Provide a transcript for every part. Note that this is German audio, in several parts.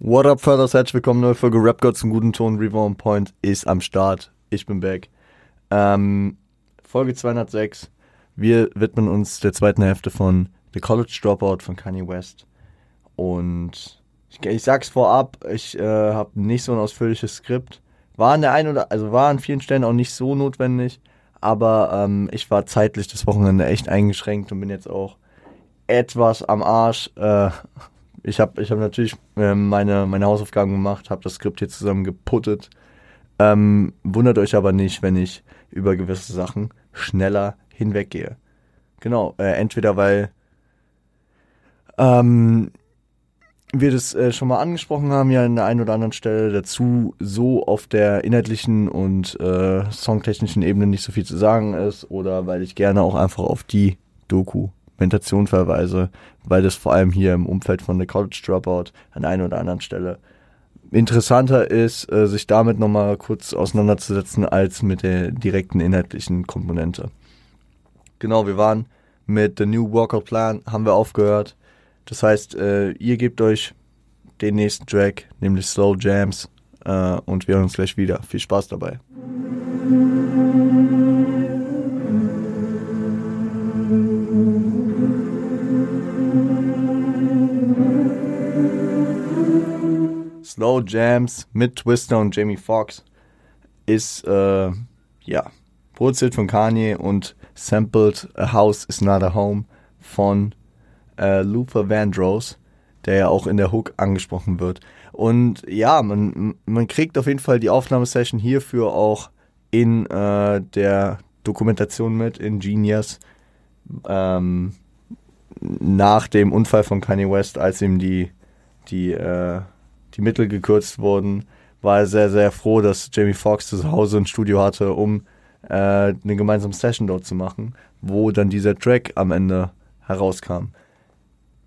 What up, Förders? Herzlich willkommen. Neue Folge Rap God zum guten Ton. Reborn Point ist am Start. Ich bin back. Ähm, Folge 206. Wir widmen uns der zweiten Hälfte von The College Dropout von Kanye West. Und ich, ich sag's vorab, ich äh, habe nicht so ein ausführliches Skript. War an der einen oder, also war an vielen Stellen auch nicht so notwendig. Aber ähm, ich war zeitlich das Wochenende echt eingeschränkt und bin jetzt auch etwas am Arsch. Äh, ich habe ich hab natürlich äh, meine, meine Hausaufgaben gemacht, habe das Skript hier zusammen geputtet. Ähm, wundert euch aber nicht, wenn ich über gewisse Sachen schneller hinweggehe. Genau, äh, entweder weil ähm, wir das äh, schon mal angesprochen haben, ja an der einen oder anderen Stelle dazu so auf der inhaltlichen und äh, songtechnischen Ebene nicht so viel zu sagen ist oder weil ich gerne auch einfach auf die Dokumentation verweise, weil das vor allem hier im Umfeld von The College Dropout an der einen oder anderen Stelle interessanter ist, äh, sich damit nochmal kurz auseinanderzusetzen, als mit der direkten inhaltlichen Komponente. Genau, wir waren mit The New Workout Plan, haben wir aufgehört. Das heißt, äh, ihr gebt euch den nächsten Track, nämlich Slow Jams, äh, und wir hören uns gleich wieder. Viel Spaß dabei. Slow Jams mit Twister und Jamie Foxx ist, äh, ja, produziert von Kanye und sampled A House is Not a Home von äh, Luther Vandross, der ja auch in der Hook angesprochen wird. Und ja, man, man kriegt auf jeden Fall die Aufnahmesession hierfür auch in äh, der Dokumentation mit, in Genius, ähm, nach dem Unfall von Kanye West, als ihm die, die, äh, die Mittel gekürzt wurden, war er sehr, sehr froh, dass Jamie Foxx zu Hause ein Studio hatte, um äh, eine gemeinsame Session dort zu machen, wo dann dieser Track am Ende herauskam.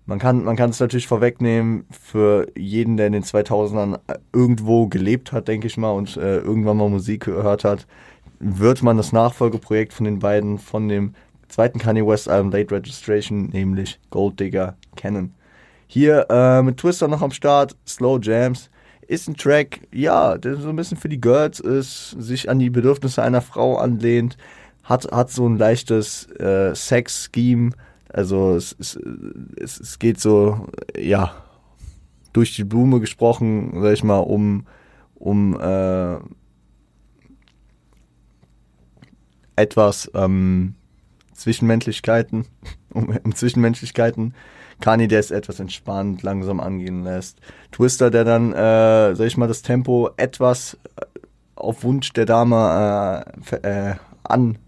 Man kann, man kann es natürlich vorwegnehmen für jeden, der in den 2000ern irgendwo gelebt hat, denke ich mal, und äh, irgendwann mal Musik gehört hat, wird man das Nachfolgeprojekt von den beiden, von dem zweiten Kanye West Album Late Registration, nämlich Gold Digger, kennen. Hier äh, mit Twister noch am Start, Slow Jams, ist ein Track, ja, der so ein bisschen für die Girls ist, sich an die Bedürfnisse einer Frau anlehnt, hat, hat so ein leichtes äh, Sex-Scheme, also es, es, es, es geht so, ja, durch die Blume gesprochen, sag ich mal, um, um äh, etwas ähm, Zwischenmenschlichkeiten, um, um Zwischenmenschlichkeiten. Kani, der es etwas entspannt, langsam angehen lässt. Twister, der dann, äh, sag ich mal, das Tempo etwas äh, auf Wunsch der Dame äh, äh, an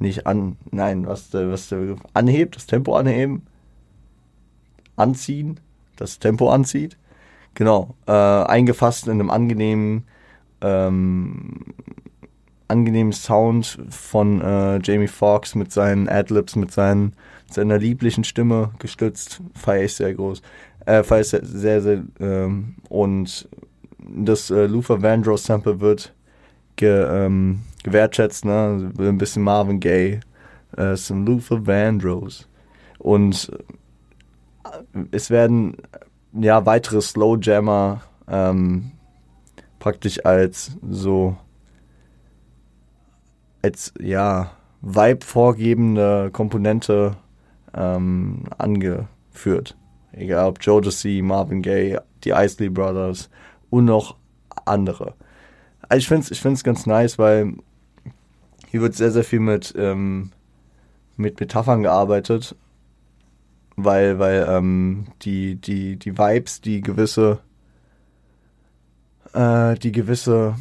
nicht an, nein, was der, was der anhebt, das Tempo anheben, anziehen, das Tempo anzieht. Genau, äh, eingefasst in einem angenehmen, ähm, angenehmen Sound von äh, Jamie Foxx mit seinen Adlibs, mit seinen, seiner lieblichen Stimme gestützt, feiere ich sehr groß, äh, feiere ich sehr, sehr, sehr ähm, und das äh, Luther Vandross Sample wird ge, ähm, gewertschätzt, ne? Ein bisschen Marvin Gaye, äh, some Luther Vandross. Und äh, es werden ja weitere Slow Jammer ähm, praktisch als so als ja Vibe vorgebende Komponente ähm, angeführt. Egal ob Jodeci, Marvin Gaye, die Isley Brothers und noch andere. Also ich finde es ich find's ganz nice, weil hier wird sehr, sehr viel mit, ähm, mit Metaphern gearbeitet, weil, weil ähm, die, die, die Vibes, die gewisse, äh, die gewisse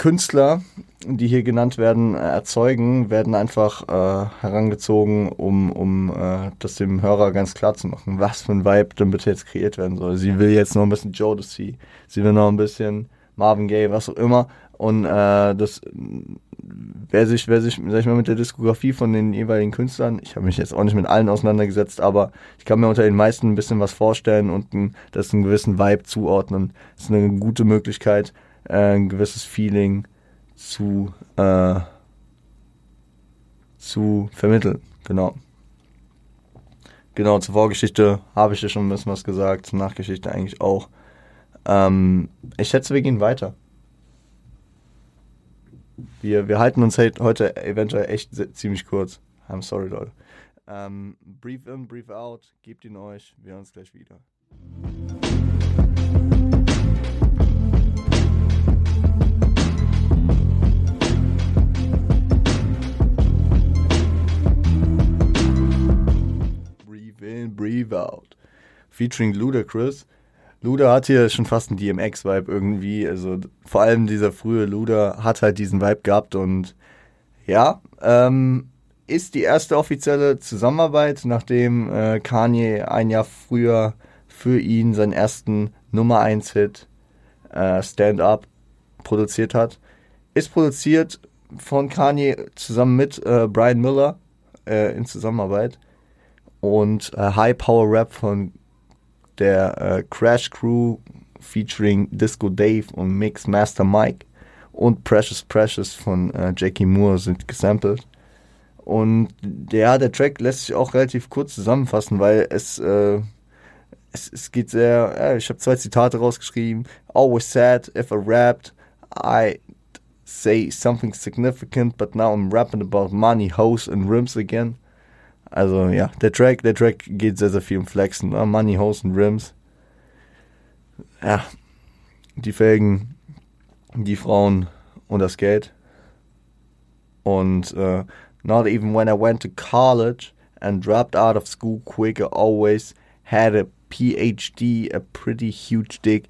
Künstler, die hier genannt werden, erzeugen, werden einfach äh, herangezogen, um, um äh, das dem Hörer ganz klar zu machen, was für ein Vibe denn bitte jetzt kreiert werden soll. Sie will jetzt noch ein bisschen Jodeci, sie will noch ein bisschen Marvin Gaye, was auch immer. Und äh, das, wer sich, wer sich, sag ich mal, mit der Diskografie von den jeweiligen Künstlern, ich habe mich jetzt auch nicht mit allen auseinandergesetzt, aber ich kann mir unter den meisten ein bisschen was vorstellen und ein, das einen gewissen Vibe zuordnen. Das ist eine gute Möglichkeit, äh, ein gewisses Feeling zu, äh, zu vermitteln. Genau. genau, zur Vorgeschichte habe ich dir schon ein bisschen was gesagt, zur Nachgeschichte eigentlich auch. Ähm, ich schätze, wir gehen weiter. Wir, wir halten uns halt heute eventuell echt ziemlich kurz. I'm sorry, Leute. Ähm, brief in, brief out, gebt ihn euch. Wir hören uns gleich wieder. In, breathe out. Featuring Ludacris. Luda hat hier schon fast einen DMX-Vibe irgendwie. Also vor allem dieser frühe Luda hat halt diesen Vibe gehabt und ja, ähm, ist die erste offizielle Zusammenarbeit, nachdem äh, Kanye ein Jahr früher für ihn seinen ersten Nummer 1 Hit äh, Stand Up produziert hat. Ist produziert von Kanye zusammen mit äh, Brian Miller äh, in Zusammenarbeit und äh, High Power Rap von der äh, Crash Crew featuring Disco Dave und Mix Master Mike und Precious Precious von äh, Jackie Moore sind gesampelt. Und ja, der Track lässt sich auch relativ kurz zusammenfassen, weil es, äh, es, es geht sehr, ja, ich habe zwei Zitate rausgeschrieben. Always sad if I rapped, I say something significant, but now I'm rapping about money, hoes and rims again. Also ja, der Track, der Track geht sehr, sehr viel um Flexen. Ne? Money, Hose und Rims. Ja, die Felgen, die Frauen und das Geld. Und uh, not even when I went to college and dropped out of school quick, I always had a PhD, a pretty huge dick.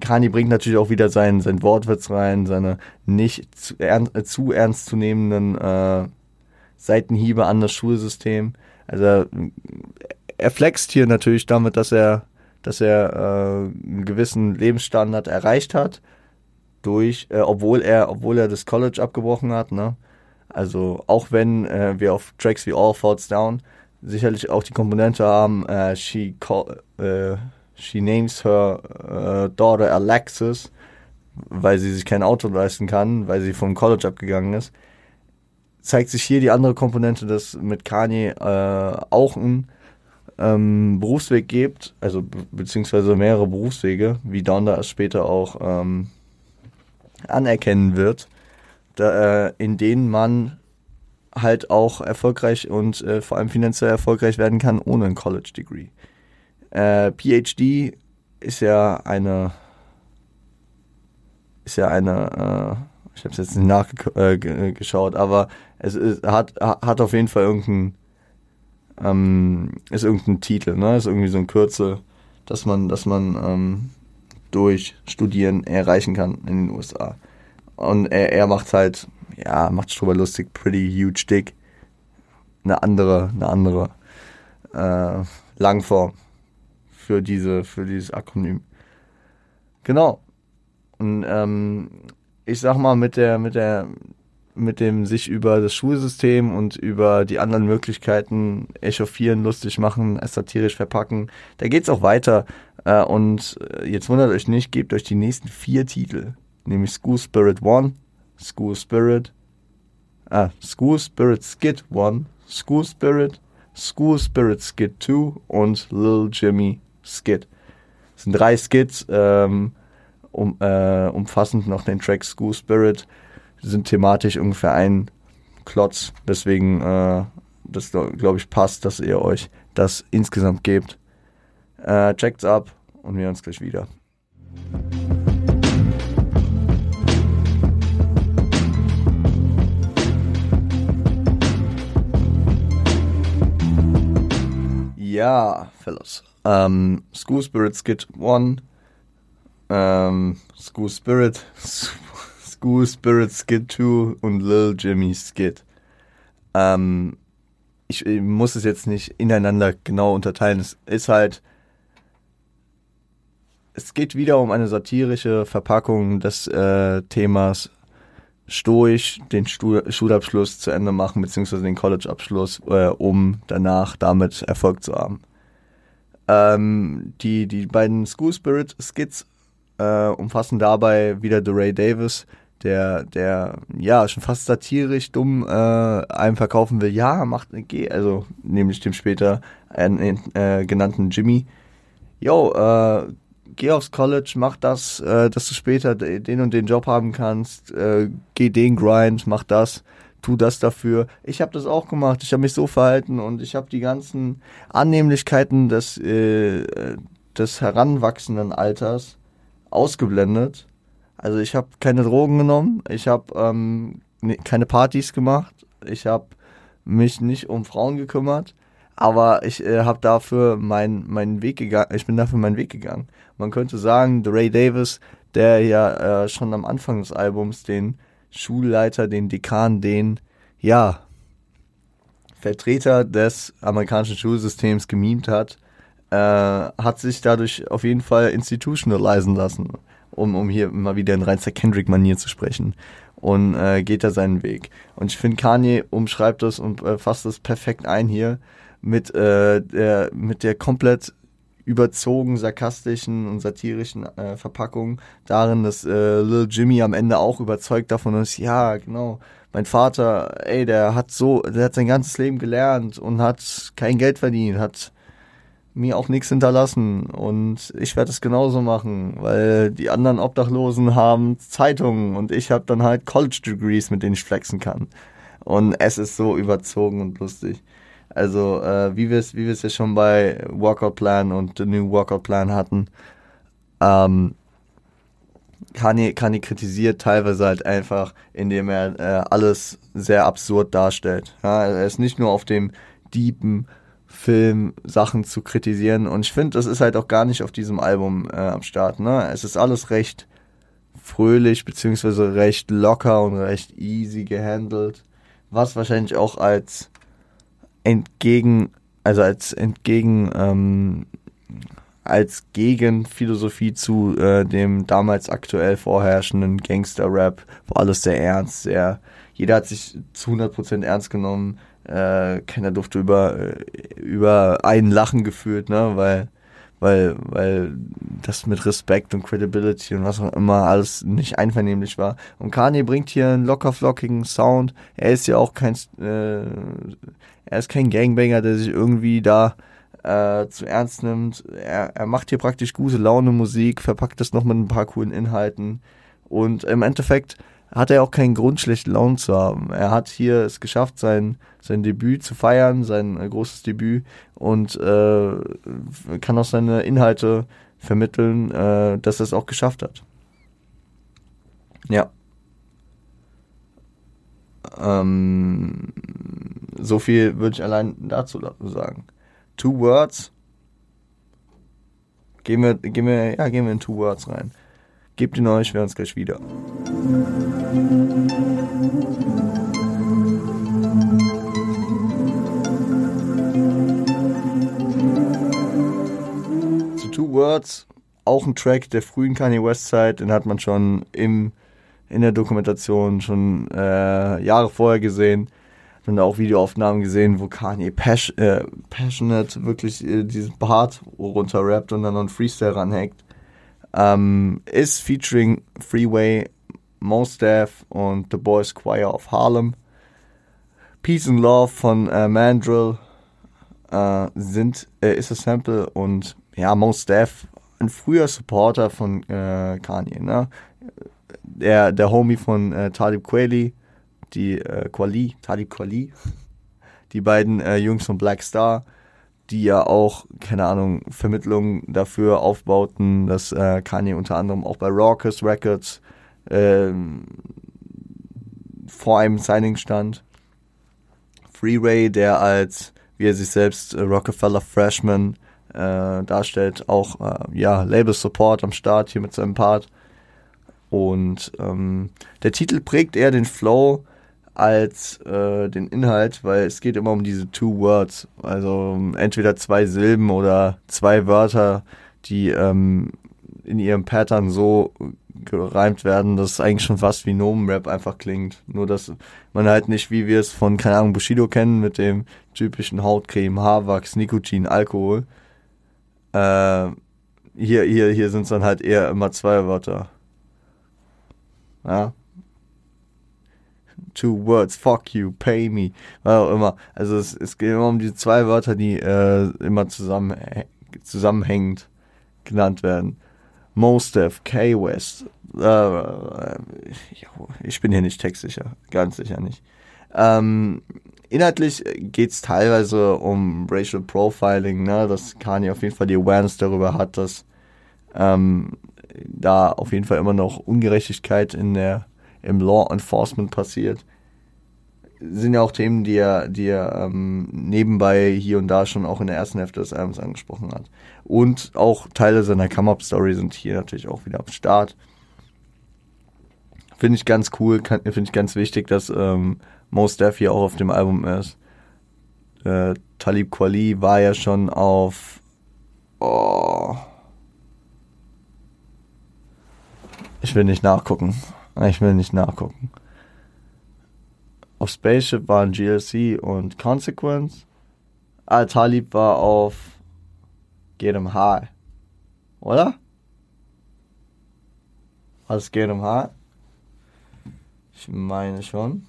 Kanye bringt natürlich auch wieder seinen, seinen Wortwitz rein, seine nicht zu, ernst, äh, zu ernstzunehmenden äh, Seitenhiebe an das Schulsystem. Also er flext hier natürlich damit, dass er, dass er äh, einen gewissen Lebensstandard erreicht hat, durch, äh, obwohl er, obwohl er das College abgebrochen hat. Ne? Also auch wenn äh, wir auf Tracks wie All Falls Down sicherlich auch die Komponente haben, äh, she, call, äh, she names her äh, daughter Alexis, weil sie sich kein Auto leisten kann, weil sie vom College abgegangen ist zeigt sich hier die andere Komponente, dass mit Kanye äh, auch ein ähm, Berufsweg gibt, also be beziehungsweise mehrere Berufswege, wie Donda es später auch ähm, anerkennen wird, da, äh, in denen man halt auch erfolgreich und äh, vor allem finanziell erfolgreich werden kann ohne ein College Degree. Äh, PhD ist ja eine ist ja eine äh, ich habe es jetzt nicht nachgeschaut, äh, aber es ist, hat, hat auf jeden Fall irgendeinen, ähm, ist irgendein Titel, ne? Ist irgendwie so ein Kürzel, dass man, dass man ähm, durch Studieren erreichen kann in den USA. Und er, er macht halt, ja, macht drüber lustig, pretty huge dick. Eine andere, eine andere äh, Langform für diese, für dieses Akronym. Genau. Und ähm, ich sag mal, mit der, mit der, mit dem sich über das Schulsystem und über die anderen Möglichkeiten echauffieren, lustig machen, es satirisch verpacken, da geht's auch weiter. Äh, und äh, jetzt wundert euch nicht, gebt euch die nächsten vier Titel, nämlich School Spirit 1, School Spirit, ah, School Spirit Skit 1, School Spirit, School Spirit Skit 2 und Lil Jimmy Skit. Das sind drei Skits, ähm, um, äh, umfassend noch den Track School Spirit. Die sind thematisch ungefähr ein Klotz. Deswegen, äh, das glaube ich passt, dass ihr euch das insgesamt gebt. Äh, checkt's ab und wir hören uns gleich wieder. Ja, Fellows. Ähm, School Spirit Skit 1 ähm, School Spirit, School Spirit Skid 2 und Lil Jimmy Skid. Ähm, ich, ich, muss es jetzt nicht ineinander genau unterteilen. Es ist halt, es geht wieder um eine satirische Verpackung des äh, Themas stoisch den Stuhl, Schulabschluss zu Ende machen, beziehungsweise den Collegeabschluss, äh, um danach damit Erfolg zu haben. Ähm, die, die beiden School Spirit Skits äh, umfassen dabei wieder DeRay Davis, der, der, ja, schon fast satirisch dumm äh, einem verkaufen will, ja, macht, geh, also nämlich dem später äh, genannten Jimmy, yo, äh, geh aufs College, mach das, äh, dass du später den und den Job haben kannst, äh, geh den Grind, mach das, tu das dafür. Ich habe das auch gemacht, ich habe mich so verhalten und ich habe die ganzen Annehmlichkeiten des, äh, des heranwachsenden Alters ausgeblendet. Also ich habe keine Drogen genommen, ich habe ähm, ne, keine Partys gemacht, ich habe mich nicht um Frauen gekümmert, aber ich äh, habe dafür meinen meinen Weg gegangen. Ich bin dafür meinen Weg gegangen. Man könnte sagen, Ray Davis, der ja äh, schon am Anfang des Albums den Schulleiter, den Dekan, den ja Vertreter des amerikanischen Schulsystems gemimt hat, äh, hat sich dadurch auf jeden Fall institutionalisieren lassen, um, um hier mal wieder in reinster Kendrick-Manier zu sprechen. Und äh, geht da seinen Weg. Und ich finde, Kanye umschreibt das und äh, fasst das perfekt ein hier mit, äh, der, mit der komplett überzogen sarkastischen und satirischen äh, Verpackung darin, dass äh, Lil Jimmy am Ende auch überzeugt davon ist, ja, genau, mein Vater, ey, der hat so, der hat sein ganzes Leben gelernt und hat kein Geld verdient, hat mir auch nichts hinterlassen und ich werde es genauso machen, weil die anderen Obdachlosen haben Zeitungen und ich habe dann halt College Degrees, mit denen ich flexen kann. Und es ist so überzogen und lustig. Also äh, wie wir es wie ja schon bei Workout Plan und The New Workout Plan hatten, ähm, Kanye, Kanye kritisiert teilweise halt einfach, indem er äh, alles sehr absurd darstellt. Ja, er ist nicht nur auf dem deepen Film Sachen zu kritisieren und ich finde, das ist halt auch gar nicht auf diesem Album äh, am Start. Ne? Es ist alles recht fröhlich beziehungsweise recht locker und recht easy gehandelt, was wahrscheinlich auch als entgegen, also als entgegen, ähm, als Gegenphilosophie zu äh, dem damals aktuell vorherrschenden Gangster-Rap, wo alles sehr ernst, sehr, jeder hat sich zu 100% ernst genommen, äh, keiner durfte über, äh, über einen lachen gefühlt, ne, weil, weil, weil das mit Respekt und Credibility und was auch immer alles nicht einvernehmlich war. Und Kanye bringt hier einen locker flockigen Sound. Er ist ja auch kein, äh, er ist kein Gangbanger, der sich irgendwie da äh, zu ernst nimmt. Er, er macht hier praktisch gute Laune Musik, verpackt das noch mit ein paar coolen Inhalten. Und im Endeffekt hat er auch keinen Grund, schlechte Laune zu haben. Er hat hier es geschafft, sein, sein Debüt zu feiern, sein äh, großes Debüt und äh, kann auch seine Inhalte vermitteln, äh, dass er es auch geschafft hat. Ja. Ähm, so viel würde ich allein dazu sagen. Two Words. Gehen wir, gehen wir, ja, gehen wir in Two Words rein. Gebt ihn euch, wir hören uns gleich wieder. Zu Two Words, auch ein Track der frühen Kanye West Zeit, den hat man schon im, in der Dokumentation schon äh, Jahre vorher gesehen dann auch Videoaufnahmen gesehen, wo Kanye pas äh, passionate wirklich äh, diesen Part runter rappt und dann noch einen Freestyle ranhängt. Ähm, ist featuring Freeway, Mos Def und The Boys Choir of Harlem. Peace and Love von äh, Mandrill äh, sind, äh, ist ein Sample und ja, Mos Def, ein früher Supporter von äh, Kanye, ne? Der, der Homie von äh, Talib Kweli die äh, Quali, Talib Quali, die beiden äh, Jungs von Black Star, die ja auch, keine Ahnung, Vermittlungen dafür aufbauten, dass äh, Kanye unter anderem auch bei Raucous Records ähm, vor einem Signing stand. Freeway, der als, wie er sich selbst, äh, Rockefeller Freshman äh, darstellt, auch äh, ja, Label Support am Start hier mit seinem Part. Und ähm, der Titel prägt eher den Flow, als äh, den Inhalt, weil es geht immer um diese Two Words. Also entweder zwei Silben oder zwei Wörter, die ähm, in ihrem Pattern so gereimt werden, dass es eigentlich schon fast wie Nomen-Rap einfach klingt. Nur, dass man halt nicht, wie wir es von, keine Ahnung, Bushido kennen, mit dem typischen Hautcreme, Haarwachs, Nikotin, Alkohol. Äh, hier, hier, hier sind es dann halt eher immer zwei Wörter. Ja, two words, fuck you, pay me, was auch immer. Also es, es geht immer um die zwei Wörter, die äh, immer zusammen, zusammenhängend genannt werden. Mostef, K-West. Äh, ich bin hier nicht textsicher, ganz sicher nicht. Ähm, inhaltlich geht's teilweise um Racial Profiling, ne, dass Kanye auf jeden Fall die Awareness darüber hat, dass ähm, da auf jeden Fall immer noch Ungerechtigkeit in der, im Law Enforcement passiert. Sind ja auch Themen, die er, die er ähm, nebenbei hier und da schon auch in der ersten Hälfte des Albums angesprochen hat. Und auch Teile seiner Come-Up-Story sind hier natürlich auch wieder am Start. Finde ich ganz cool, finde ich ganz wichtig, dass ähm, Most Def hier auch auf dem Album ist. Äh, Talib Kweli war ja schon auf. Oh, Ich will nicht nachgucken. Ich will nicht nachgucken. Auf Spaceship waren GLC und Consequence. Al Talib war auf High. Oder? 'em High? Ich meine schon.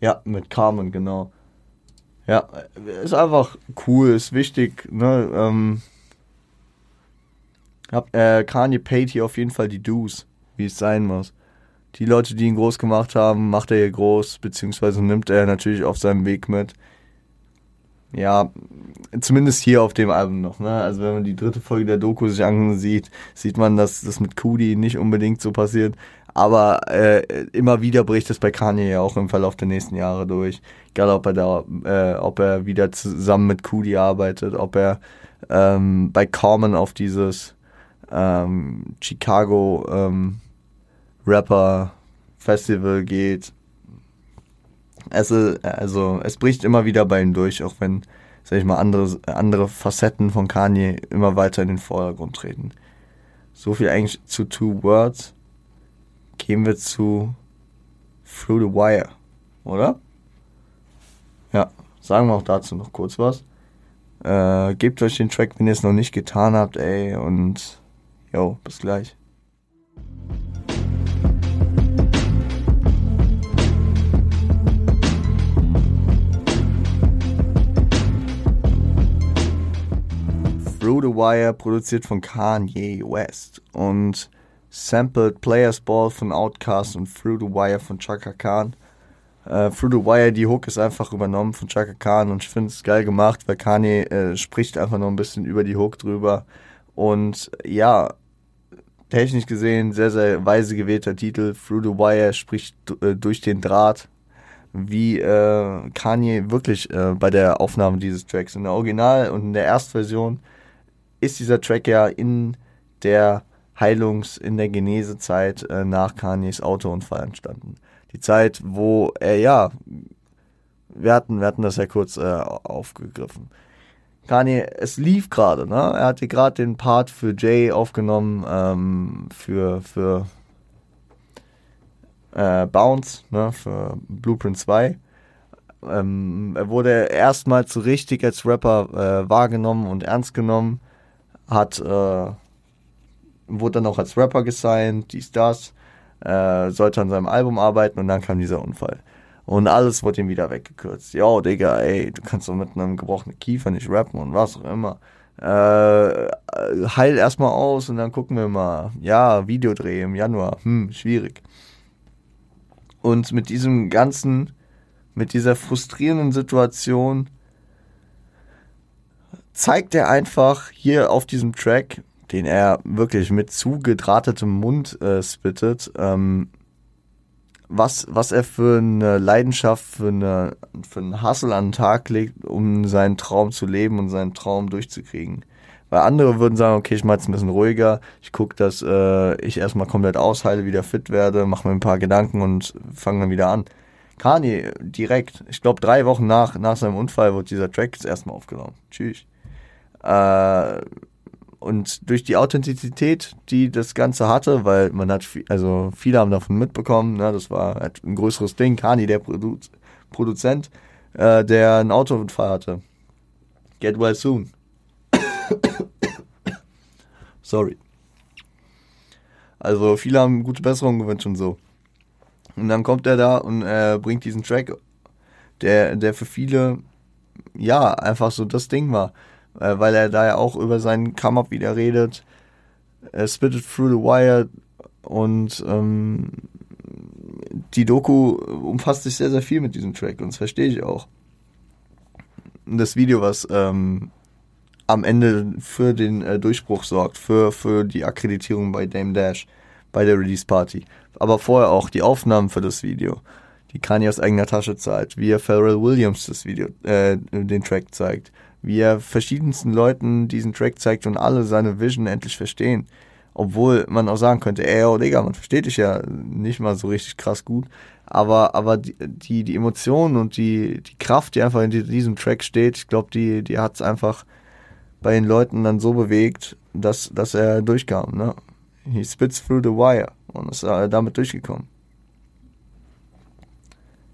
Ja, mit Carmen, genau. Ja, ist einfach cool, ist wichtig. Ne? Ähm, hab, äh, Kanye paid hier auf jeden Fall die Dues, wie es sein muss. Die Leute, die ihn groß gemacht haben, macht er hier groß, beziehungsweise nimmt er natürlich auf seinem Weg mit. Ja, zumindest hier auf dem Album noch. Ne? Also wenn man die dritte Folge der Doku sich ansieht, sieht man, dass das mit Kudi nicht unbedingt so passiert. Aber äh, immer wieder bricht es bei Kanye ja auch im Verlauf der nächsten Jahre durch. Egal, ob er da, äh, ob er wieder zusammen mit Kudi arbeitet, ob er ähm, bei Common auf dieses ähm, Chicago ähm, Rapper Festival geht. Es ist, also es bricht immer wieder bei ihm durch, auch wenn, sag ich mal, andere, andere Facetten von Kanye immer weiter in den Vordergrund treten. So viel eigentlich zu Two Words gehen wir zu Through the Wire, oder? Ja, sagen wir auch dazu noch kurz was. Äh, gebt euch den Track, wenn ihr es noch nicht getan habt, ey, und yo, bis gleich. Through the Wire produziert von Kanye West und sampled Players Ball von Outkast und Through the Wire von Chaka Khan. Uh, Through the Wire, die Hook ist einfach übernommen von Chaka Khan und ich finde es geil gemacht, weil Kanye äh, spricht einfach noch ein bisschen über die Hook drüber. Und ja, technisch gesehen sehr, sehr weise gewählter Titel. Through the Wire spricht äh, durch den Draht, wie äh, Kanye wirklich äh, bei der Aufnahme dieses Tracks. In der Original- und in der Erstversion ist dieser Track ja in der Heilungs-, in der Genesezeit äh, nach Kanyes Autounfall entstanden. Die Zeit, wo er, ja, wir hatten, wir hatten das ja kurz äh, aufgegriffen. Kanye, es lief gerade, ne? Er hatte gerade den Part für Jay aufgenommen, ähm, für, für äh, Bounce, ne? Für Blueprint 2. Ähm, er wurde erstmals so richtig als Rapper äh, wahrgenommen und ernst genommen, hat äh, wurde dann auch als Rapper gesigned, dies, das, äh, sollte an seinem Album arbeiten und dann kam dieser Unfall. Und alles wurde ihm wieder weggekürzt. Yo, Digga, ey, du kannst doch mit einem gebrochenen Kiefer nicht rappen und was auch immer. Äh, heil erstmal aus und dann gucken wir mal. Ja, Videodreh im Januar. Hm, schwierig. Und mit diesem ganzen, mit dieser frustrierenden Situation zeigt er einfach hier auf diesem Track, den er wirklich mit zugedrahtetem Mund äh, spittet, ähm, was, was er für eine Leidenschaft, für, eine, für einen Hassel an den Tag legt, um seinen Traum zu leben und seinen Traum durchzukriegen. Weil andere würden sagen, okay, ich mach jetzt ein bisschen ruhiger, ich gucke, dass äh, ich erstmal komplett ausheile, wieder fit werde, mache mir ein paar Gedanken und fange dann wieder an. Kanye, direkt, ich glaube drei Wochen nach, nach seinem Unfall wurde dieser Track jetzt erstmal aufgenommen. Tschüss. Äh, und durch die Authentizität, die das Ganze hatte, weil man hat, also viele haben davon mitbekommen, ne, das war halt ein größeres Ding, Kani, der Produ Produzent, äh, der einen Autounfall hatte. Get well soon. Sorry. Also viele haben gute Besserung gewünscht und so. Und dann kommt er da und äh, bringt diesen Track, der, der für viele, ja, einfach so das Ding war. Äh, weil er da ja auch über seinen Come-Up wieder redet. Er spittet through the wire und ähm, die Doku umfasst sich sehr, sehr viel mit diesem Track und das verstehe ich auch. Das Video, was ähm, am Ende für den äh, Durchbruch sorgt, für, für die Akkreditierung bei Dame Dash, bei der Release Party. Aber vorher auch die Aufnahmen für das Video, die Kanye aus eigener Tasche zeigt, wie er Pharrell Williams das Video, äh, den Track zeigt, wie er verschiedensten Leuten diesen Track zeigt und alle seine Vision endlich verstehen. Obwohl man auch sagen könnte, ey, oh Digga, man versteht dich ja nicht mal so richtig krass gut. Aber, aber die, die, die Emotionen und die, die Kraft, die einfach in diesem Track steht, ich glaube, die, die hat es einfach bei den Leuten dann so bewegt, dass, dass er durchkam. Ne? He spits through the wire und ist äh, damit durchgekommen.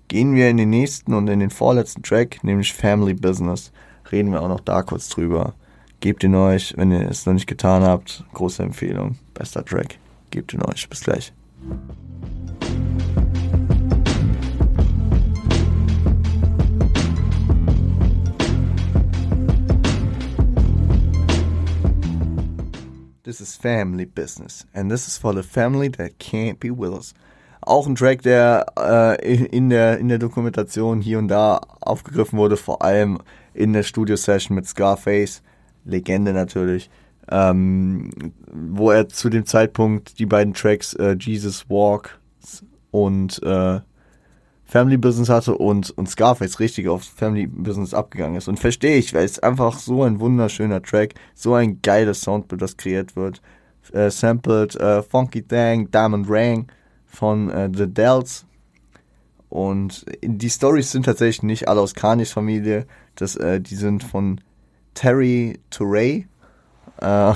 Gehen wir in den nächsten und in den vorletzten Track, nämlich Family Business. Reden wir auch noch da kurz drüber. Gebt ihn euch, wenn ihr es noch nicht getan habt. Große Empfehlung. Bester Track. Gebt ihn euch. Bis gleich. This is family business. And this is for the family that can't be with us. Auch ein Track, der äh, in, der, in der Dokumentation hier und da aufgegriffen wurde, vor allem in der Studio-Session mit Scarface. Legende natürlich. Ähm, wo er zu dem Zeitpunkt die beiden Tracks äh, Jesus Walk und äh, Family Business hatte und, und Scarface richtig auf Family Business abgegangen ist. Und verstehe ich, weil es einfach so ein wunderschöner Track, so ein geiles Soundbild, das kreiert wird. Äh, sampled äh, Funky Thang, Diamond Rang von äh, The Dells. Und die Stories sind tatsächlich nicht alle aus Kanyes Familie. Das, äh, die sind von Terry Touray. Äh,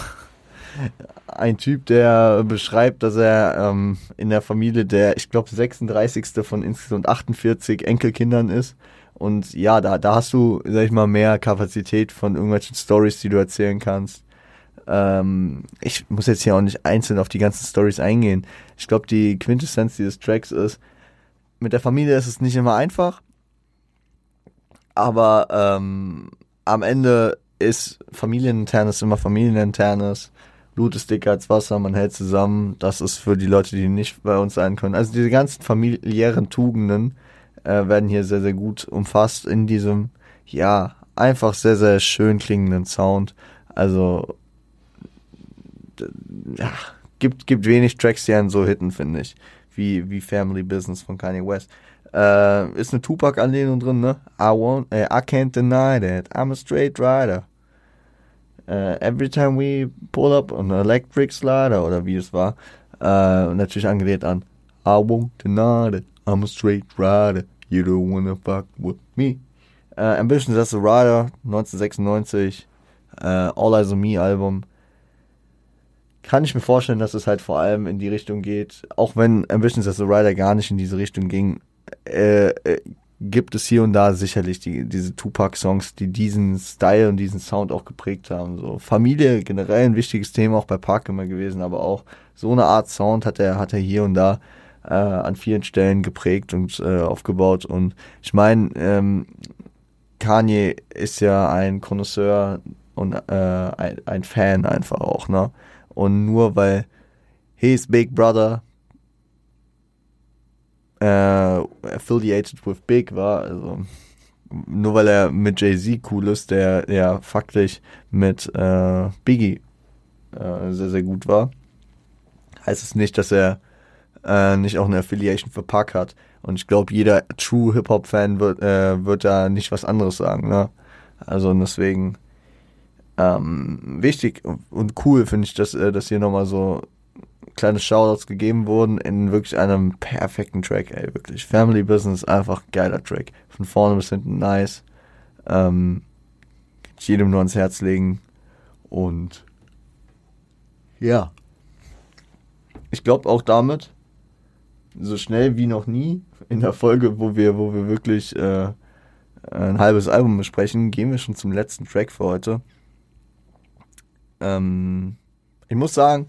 ein Typ, der beschreibt, dass er ähm, in der Familie der, ich glaube, 36. von insgesamt 48 Enkelkindern ist. Und ja, da, da hast du, sag ich mal, mehr Kapazität von irgendwelchen Stories, die du erzählen kannst. Ähm, ich muss jetzt hier auch nicht einzeln auf die ganzen Stories eingehen. Ich glaube, die Quintessenz dieses Tracks ist, mit der Familie ist es nicht immer einfach, aber ähm, am Ende ist familieninternes immer familieninternes. Blut ist dicker als Wasser, man hält zusammen. Das ist für die Leute, die nicht bei uns sein können. Also diese ganzen familiären Tugenden äh, werden hier sehr, sehr gut umfasst in diesem, ja, einfach sehr, sehr schön klingenden Sound. Also, ja, gibt, gibt wenig Tracks, die einen so hitten, finde ich. Wie, wie Family Business von Kanye West. Äh, ist eine Tupac-Anlehnung drin, ne? I won't, äh, I can't deny that. I'm a straight rider. Uh, every time we pull up an electric slider oder wie es war. Uh, natürlich angelehnt an I won't deny it, I'm a straight rider, you don't wanna fuck with me. Uh, Ambition That's a Rider, 1996, uh, All Eyes on Me Album. Kann ich mir vorstellen, dass es halt vor allem in die Richtung geht, auch wenn Ambitions as a Rider gar nicht in diese Richtung ging, äh, äh, gibt es hier und da sicherlich die, diese Tupac-Songs, die diesen Style und diesen Sound auch geprägt haben. So Familie generell ein wichtiges Thema auch bei Park immer gewesen, aber auch so eine Art Sound hat er, hat er hier und da äh, an vielen Stellen geprägt und äh, aufgebaut. Und ich meine, ähm, Kanye ist ja ein Connoisseur und äh, ein, ein Fan einfach auch, ne? Und nur weil his Big Brother äh, affiliated with Big war. Also nur weil er mit Jay-Z cool ist, der ja faktisch mit äh, Biggie äh, sehr, sehr gut war, heißt es nicht, dass er äh, nicht auch eine Affiliation für Pac hat. Und ich glaube, jeder True Hip-Hop-Fan wird, äh, wird da nicht was anderes sagen. Ne? Also deswegen ähm, wichtig und cool finde ich, dass, äh, dass hier nochmal so kleine Shoutouts gegeben wurden in wirklich einem perfekten Track, ey, wirklich. Family Business, einfach geiler Track. Von vorne bis hinten nice. Ähm, jedem nur ans Herz legen. Und ja. Ich glaube auch damit, so schnell wie noch nie, in der Folge, wo wir, wo wir wirklich äh, ein halbes Album besprechen, gehen wir schon zum letzten Track für heute. Ähm, ich muss sagen,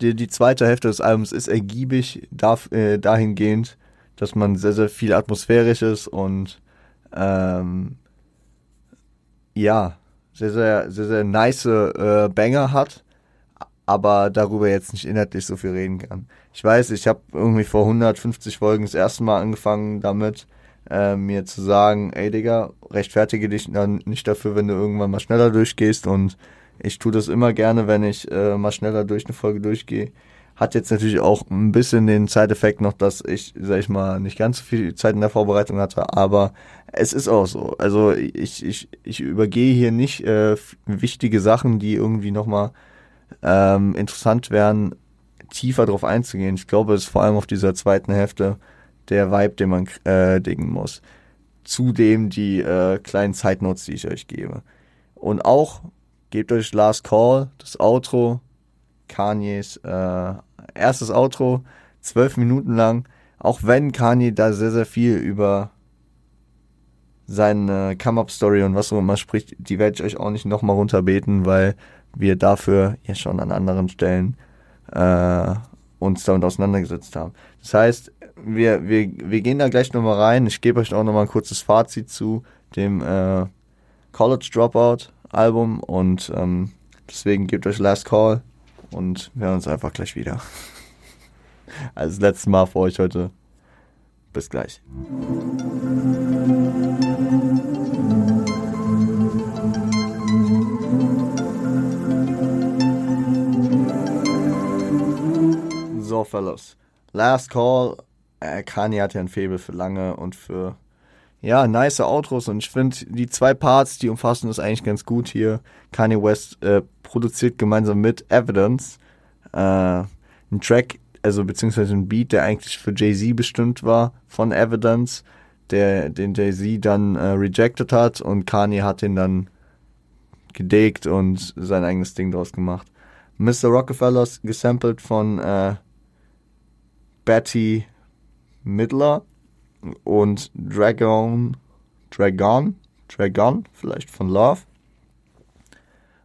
die, die zweite Hälfte des Albums ist ergiebig darf, äh, dahingehend, dass man sehr, sehr viel atmosphärisch ist und ähm, ja, sehr, sehr, sehr, sehr nice äh, Banger hat, aber darüber jetzt nicht inhaltlich so viel reden kann. Ich weiß, ich habe irgendwie vor 150 Folgen das erste Mal angefangen damit, äh, mir zu sagen, ey Digga, rechtfertige dich dann nicht dafür, wenn du irgendwann mal schneller durchgehst und ich tue das immer gerne, wenn ich äh, mal schneller durch eine Folge durchgehe. Hat jetzt natürlich auch ein bisschen den Side-Effekt noch, dass ich, sag ich mal, nicht ganz so viel Zeit in der Vorbereitung hatte, aber es ist auch so. Also ich, ich, ich übergehe hier nicht äh, wichtige Sachen, die irgendwie nochmal ähm, interessant wären, tiefer drauf einzugehen. Ich glaube, es ist vor allem auf dieser zweiten Hälfte der Vibe, den man äh, dingen muss. Zudem die äh, kleinen Side Notes, die ich euch gebe. Und auch gebt euch Last Call, das Outro, Kanyes äh, erstes Outro, zwölf Minuten lang. Auch wenn Kanye da sehr, sehr viel über seine Come-Up-Story und was auch immer spricht, die werde ich euch auch nicht nochmal runterbeten, weil wir dafür ja schon an anderen Stellen äh, uns damit auseinandergesetzt haben. Das heißt, wir, wir, wir gehen da gleich nochmal rein. Ich gebe euch auch nochmal ein kurzes Fazit zu dem äh, College Dropout Album und ähm, deswegen gebt euch Last Call und wir hören uns einfach gleich wieder. Also das letzte Mal für euch heute. Bis gleich. So, Fellows. Last Call. Äh, Kanye hat ja ein Faible für lange und für ja, nice Outros und ich finde, die zwei Parts, die umfassen das eigentlich ganz gut hier. Kanye West äh, produziert gemeinsam mit Evidence äh, einen Track, also beziehungsweise ein Beat, der eigentlich für Jay-Z bestimmt war von Evidence, der den Jay-Z dann äh, rejected hat und Kanye hat ihn dann gedeckt und sein eigenes Ding draus gemacht. Mr. Rockefeller gesampelt von äh, Betty Midler und Dragon, Dragon, Dragon, vielleicht von Love.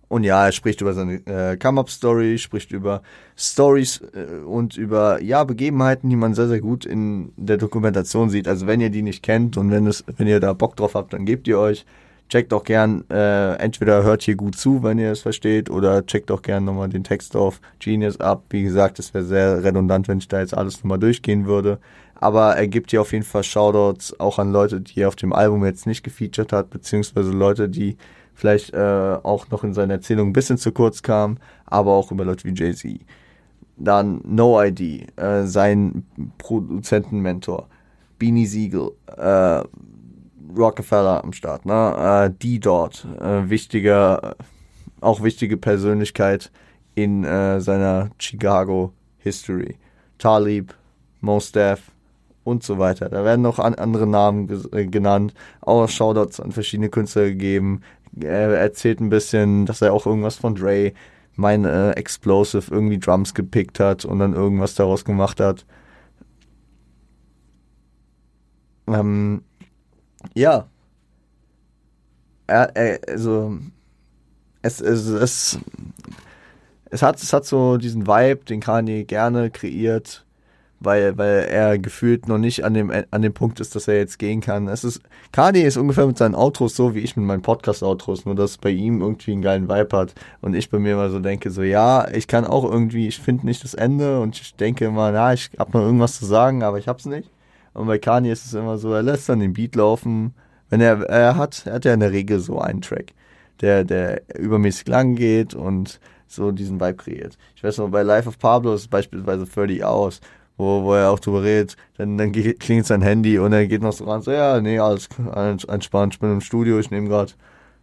Und ja, er spricht über seine äh, Come-Up-Story, spricht über Stories äh, und über ja Begebenheiten, die man sehr, sehr gut in der Dokumentation sieht. Also wenn ihr die nicht kennt und wenn es, wenn ihr da Bock drauf habt, dann gebt ihr euch. Checkt auch gern, äh, entweder hört hier gut zu, wenn ihr es versteht, oder checkt auch gern nochmal den Text auf Genius ab. Wie gesagt, es wäre sehr redundant, wenn ich da jetzt alles nochmal durchgehen würde. Aber er gibt hier auf jeden Fall Shoutouts auch an Leute, die er auf dem Album jetzt nicht gefeatured hat, beziehungsweise Leute, die vielleicht äh, auch noch in seiner Erzählung ein bisschen zu kurz kamen, aber auch über Leute wie Jay-Z. Dann No ID, äh, sein Produzentenmentor, Beanie Siegel, äh, Rockefeller am Start, ne? Äh, die dort, äh, wichtiger, auch wichtige Persönlichkeit in äh, seiner Chicago History. Talib, Mos Def, und so weiter. Da werden noch an, andere Namen äh, genannt, auch Shoutouts an verschiedene Künstler gegeben. Er erzählt ein bisschen, dass er auch irgendwas von Dre, mein äh, Explosive, irgendwie Drums gepickt hat und dann irgendwas daraus gemacht hat. Ähm, ja. Er, er, also, es, es, es, es, hat, es hat so diesen Vibe, den Kanye gerne kreiert weil, weil er gefühlt noch nicht an dem, an dem Punkt ist, dass er jetzt gehen kann. Es ist, Kanye ist ungefähr mit seinen Outros so wie ich mit meinen Podcast-Outros, nur dass bei ihm irgendwie einen geilen Vibe hat und ich bei mir immer so denke, so ja, ich kann auch irgendwie, ich finde nicht das Ende und ich denke immer, na, ich hab noch irgendwas zu sagen, aber ich hab's nicht. Und bei Kanye ist es immer so, er lässt dann den Beat laufen. Wenn er, er hat, er hat ja in der Regel so einen Track, der, der übermäßig lang geht und so diesen Vibe kreiert. Ich weiß noch, bei Life of Pablo ist beispielsweise 30 aus wo, wo er auch drüber redet. Dann, dann klingelt sein Handy und er geht noch so ran, so, ja, nee, alles entspannt, ich bin im Studio, ich nehme gerade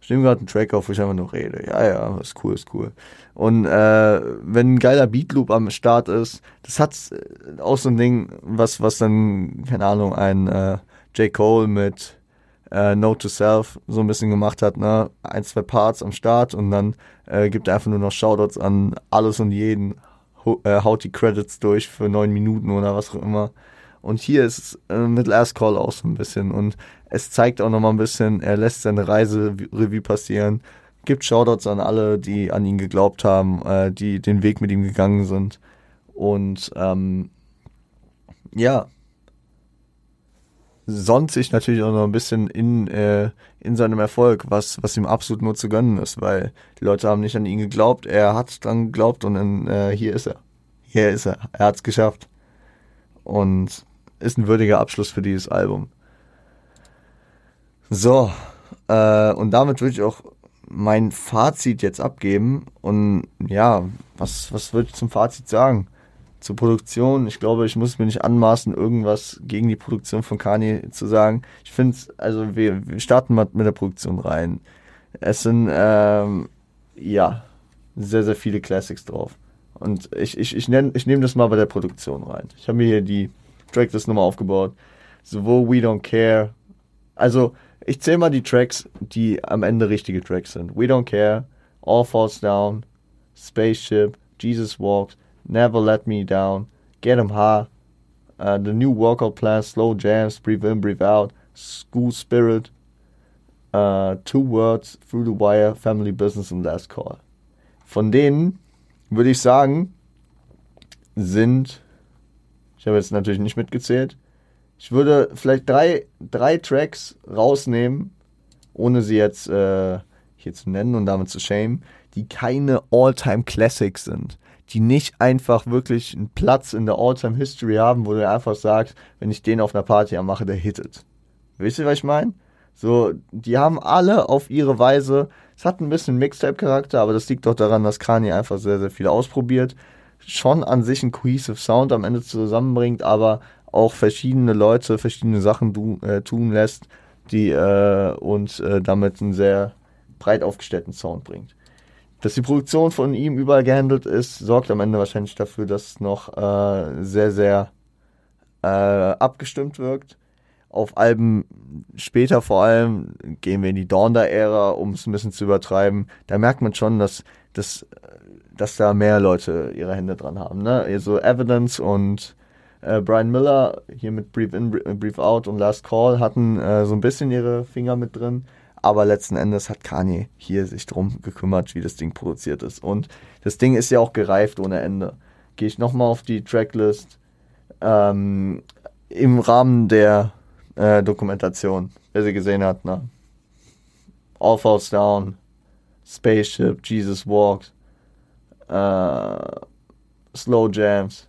ich nehme gerade einen Track auf, wo ich einfach nur rede. Ja, ja, ist cool, ist cool. Und äh, wenn ein geiler Beatloop am Start ist, das hat äh, auch so ein Ding, was, was dann, keine Ahnung, ein äh, J. Cole mit äh, Note to Self so ein bisschen gemacht hat, ne? Ein, zwei Parts am Start und dann äh, gibt er einfach nur noch Shoutouts an alles und jeden, haut die Credits durch für neun Minuten oder was auch immer. Und hier ist es äh, mit Last Call auch so ein bisschen. Und es zeigt auch nochmal ein bisschen, er lässt seine Reise Revue passieren, gibt Shoutouts an alle, die an ihn geglaubt haben, äh, die den Weg mit ihm gegangen sind. Und ähm, ja, sonnt sich natürlich auch noch ein bisschen in, äh, in seinem Erfolg, was, was ihm absolut nur zu gönnen ist, weil die Leute haben nicht an ihn geglaubt, er hat dann geglaubt und dann, äh, hier ist er. Hier ist er. Er hat es geschafft. Und ist ein würdiger Abschluss für dieses Album. So, äh, und damit würde ich auch mein Fazit jetzt abgeben. Und ja, was, was würde ich zum Fazit sagen? Zur Produktion, ich glaube, ich muss mir nicht anmaßen, irgendwas gegen die Produktion von Kanye zu sagen. Ich finde, also wir, wir starten mal mit der Produktion rein. Es sind, ähm, ja, sehr, sehr viele Classics drauf. Und ich, ich, ich, ich nehme das mal bei der Produktion rein. Ich habe mir hier die Tracklist nochmal aufgebaut. Sowohl We Don't Care, also ich zähle mal die Tracks, die am Ende richtige Tracks sind. We Don't Care, All Falls Down, Spaceship, Jesus Walks, Never Let Me Down, Get 'em High, uh, The New Workout Plan, Slow Jams, Breathe In, Breathe Out, School Spirit, uh, Two Words, Through the Wire, Family Business und Last Call. Von denen würde ich sagen, sind, ich habe jetzt natürlich nicht mitgezählt, ich würde vielleicht drei, drei Tracks rausnehmen, ohne sie jetzt äh, hier zu nennen und damit zu shamen, die keine All-Time Classics sind. Die nicht einfach wirklich einen Platz in der All-Time History haben, wo du einfach sagst, wenn ich den auf einer Party anmache, der hittet. Wisst ihr, was ich meine? So, die haben alle auf ihre Weise, es hat ein bisschen Mixtape-Charakter, aber das liegt doch daran, dass Kanye einfach sehr, sehr viel ausprobiert. Schon an sich ein cohesive Sound am Ende zusammenbringt, aber auch verschiedene Leute verschiedene Sachen du, äh, tun lässt, die äh, und äh, damit einen sehr breit aufgestellten Sound bringt. Dass die Produktion von ihm überall gehandelt ist, sorgt am Ende wahrscheinlich dafür, dass es noch äh, sehr, sehr äh, abgestimmt wirkt. Auf Alben später vor allem gehen wir in die Donda-Ära, um es ein bisschen zu übertreiben. Da merkt man schon, dass, dass, dass da mehr Leute ihre Hände dran haben. Ne? Also Evidence und äh, Brian Miller hier mit Breathe In, Breathe Out und Last Call hatten äh, so ein bisschen ihre Finger mit drin. Aber letzten Endes hat Kanye hier sich drum gekümmert, wie das Ding produziert ist. Und das Ding ist ja auch gereift ohne Ende. Gehe ich nochmal auf die Tracklist. Ähm, Im Rahmen der äh, Dokumentation, wer sie gesehen hat, ne? All Falls Down, Spaceship, Jesus Walks, äh, Slow Jams,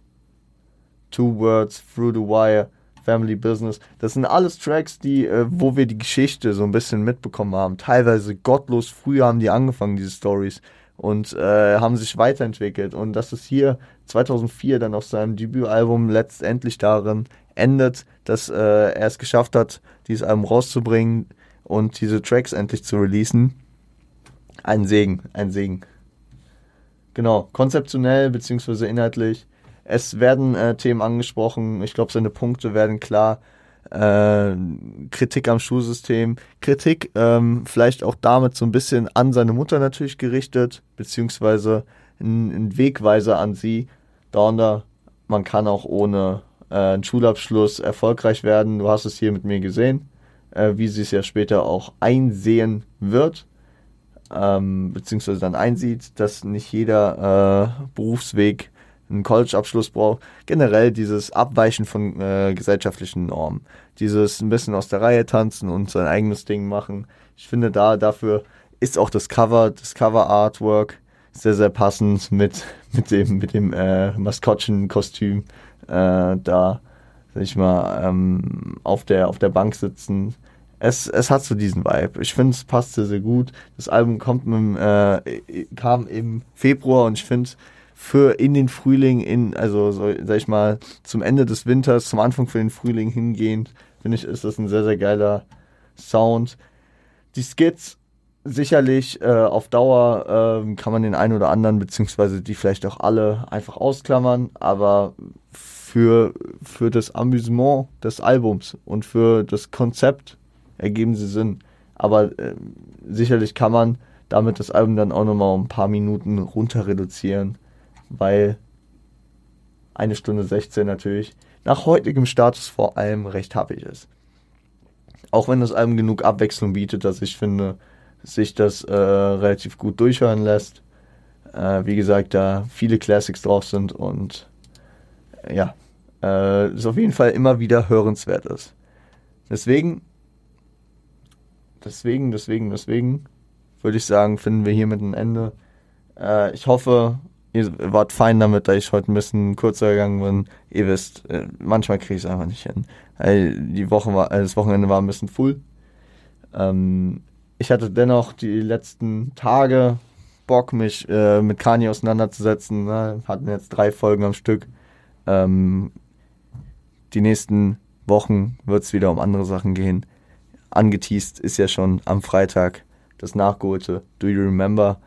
Two Words, Through the Wire, Family Business. Das sind alles Tracks, die, äh, wo wir die Geschichte so ein bisschen mitbekommen haben. Teilweise gottlos früh haben die angefangen, diese Stories und äh, haben sich weiterentwickelt. Und dass es hier 2004 dann auf seinem Debütalbum letztendlich darin endet, dass äh, er es geschafft hat, dieses Album rauszubringen und diese Tracks endlich zu releasen. Ein Segen, ein Segen. Genau, konzeptionell beziehungsweise inhaltlich es werden äh, Themen angesprochen. Ich glaube, seine Punkte werden klar. Äh, Kritik am Schulsystem, Kritik ähm, vielleicht auch damit so ein bisschen an seine Mutter natürlich gerichtet, beziehungsweise ein, Wegweiser an sie. Downer, man kann auch ohne äh, einen Schulabschluss erfolgreich werden. Du hast es hier mit mir gesehen, äh, wie sie es ja später auch einsehen wird, ähm, beziehungsweise dann einsieht, dass nicht jeder äh, Berufsweg einen College-Abschluss braucht. Generell dieses Abweichen von äh, gesellschaftlichen Normen. Dieses ein bisschen aus der Reihe tanzen und sein eigenes Ding machen. Ich finde da, dafür ist auch das Cover, das Cover-Artwork sehr, sehr passend mit, mit dem, mit dem äh, Maskottchenkostüm äh, da, sag ich mal, ähm, auf der, auf der Bank sitzen. Es, es hat so diesen Vibe. Ich finde, es passt sehr, sehr gut. Das Album kommt mit, äh, kam im Februar und ich finde, für in den Frühling, in, also so, sag ich mal, zum Ende des Winters, zum Anfang für den Frühling hingehend, finde ich, ist das ein sehr, sehr geiler Sound. Die Skits sicherlich äh, auf Dauer äh, kann man den einen oder anderen, beziehungsweise die vielleicht auch alle einfach ausklammern, aber für, für das Amüsement des Albums und für das Konzept ergeben sie Sinn. Aber äh, sicherlich kann man damit das Album dann auch nochmal um ein paar Minuten runter reduzieren weil eine Stunde 16 natürlich nach heutigem Status vor allem recht happig ist. Auch wenn das Album genug Abwechslung bietet, dass ich finde, sich das äh, relativ gut durchhören lässt. Äh, wie gesagt, da viele Classics drauf sind und ja, äh, es auf jeden Fall immer wieder hörenswert ist. Deswegen, deswegen, deswegen, deswegen würde ich sagen, finden wir hiermit ein Ende. Äh, ich hoffe, ihr wart fein damit, da ich heute ein bisschen kurzer gegangen bin. Ihr wisst, äh, manchmal kriege ich es einfach nicht hin. Die Woche war, äh, das Wochenende war ein bisschen full. Ähm, ich hatte dennoch die letzten Tage Bock, mich äh, mit Kanye auseinanderzusetzen. Ne? Hatten jetzt drei Folgen am Stück. Ähm, die nächsten Wochen wird es wieder um andere Sachen gehen. Angeteased ist ja schon am Freitag das nachgeholte Do You Remember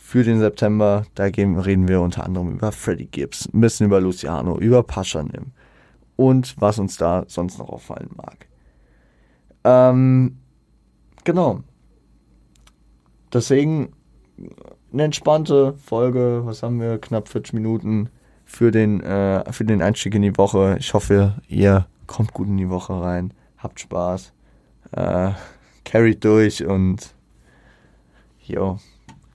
für den September. Da gehen, reden wir unter anderem über Freddie Gibbs, ein bisschen über Luciano, über Paschanim und was uns da sonst noch auffallen mag. Ähm, genau. Deswegen eine entspannte Folge. Was haben wir? Knapp 40 Minuten für den, äh, für den Einstieg in die Woche. Ich hoffe, ihr kommt gut in die Woche rein. Habt Spaß. Äh, carried durch und jo,